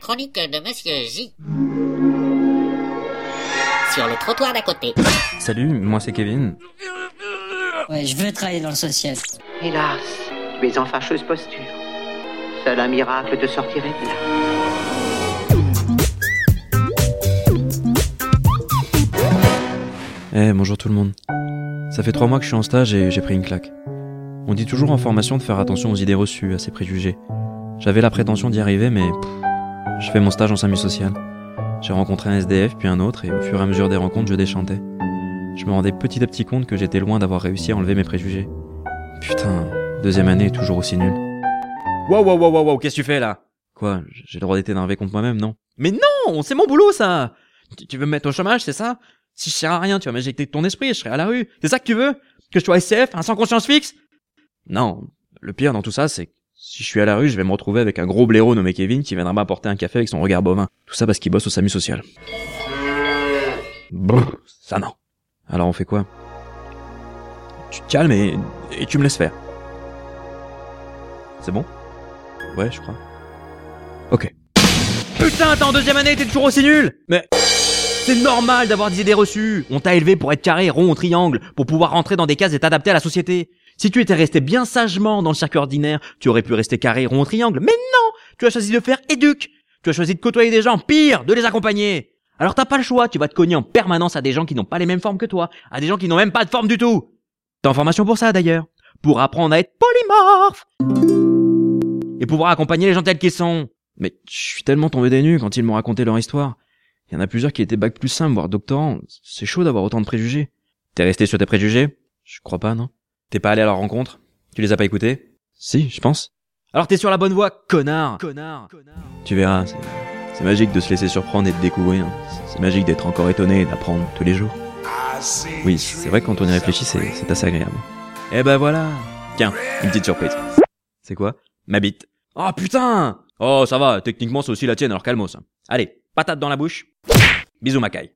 chronique de Monsieur J. Sur le trottoir d'à côté. Salut, moi c'est Kevin. Ouais, je veux travailler dans le social. Hélas, tu es en fâcheuse posture. Seul un miracle te sortirait de là. Eh, bonjour tout le monde. Ça fait trois mois que je suis en stage et j'ai pris une claque. On dit toujours en formation de faire attention aux idées reçues, à ses préjugés. J'avais la prétention d'y arriver, mais pff, je fais mon stage en SAMU social. J'ai rencontré un SDF puis un autre et au fur et à mesure des rencontres, je déchantais. Je me rendais petit à petit compte que j'étais loin d'avoir réussi à enlever mes préjugés. Putain, deuxième année est toujours aussi nulle. Wow, wow, wow, wow, wow, qu'est-ce que tu fais là? Quoi J'ai le droit d'être énervé contre moi-même, non? Mais non C'est mon boulot ça tu, veux me mettre au chômage, c'est ça? Si je sers à rien, tu vas m'injecter ton esprit, je serai à la rue. C'est ça que tu veux? Que je sois SCF, un sans conscience fixe? Non, le pire dans tout ça, c'est que si je suis à la rue, je vais me retrouver avec un gros blaireau nommé Kevin qui viendra m'apporter un café avec son regard bovin. Tout ça parce qu'il bosse au SAMU social. Bon, ça non. Alors on fait quoi? Tu te calmes et, et tu me laisses faire. C'est bon? Ouais, je crois. Ok. Putain, t'es en deuxième année, t'es toujours aussi nul Mais c'est normal d'avoir des idées reçues. On t'a élevé pour être carré, rond ou triangle, pour pouvoir rentrer dans des cases et t'adapter à la société. Si tu étais resté bien sagement dans le circuit ordinaire, tu aurais pu rester carré, rond triangle. Mais non Tu as choisi de faire éduque Tu as choisi de côtoyer des gens, pire, de les accompagner alors t'as pas le choix, tu vas te cogner en permanence à des gens qui n'ont pas les mêmes formes que toi, à des gens qui n'ont même pas de forme du tout. T'es en formation pour ça d'ailleurs, pour apprendre à être polymorphe et pouvoir accompagner les gens tels qu'ils sont. Mais je suis tellement tombé des nues quand ils m'ont raconté leur histoire. Il y en a plusieurs qui étaient bac plus simple, voire doctorants. C'est chaud d'avoir autant de préjugés. T'es resté sur tes préjugés? Je crois pas, non T'es pas allé à leur rencontre? Tu les as pas écoutés? Si, je pense. Alors t'es sur la bonne voie, connard Connard Tu verras, c'est... Magique de se laisser surprendre et de découvrir. C'est magique d'être encore étonné et d'apprendre tous les jours. Oui, c'est vrai que quand on y réfléchit, c'est c'est assez agréable. Eh ben voilà Tiens, une petite surprise. C'est quoi? Ma bite. Oh putain Oh ça va, techniquement c'est aussi la tienne alors calmos. Allez, patate dans la bouche. Bisous Macaille.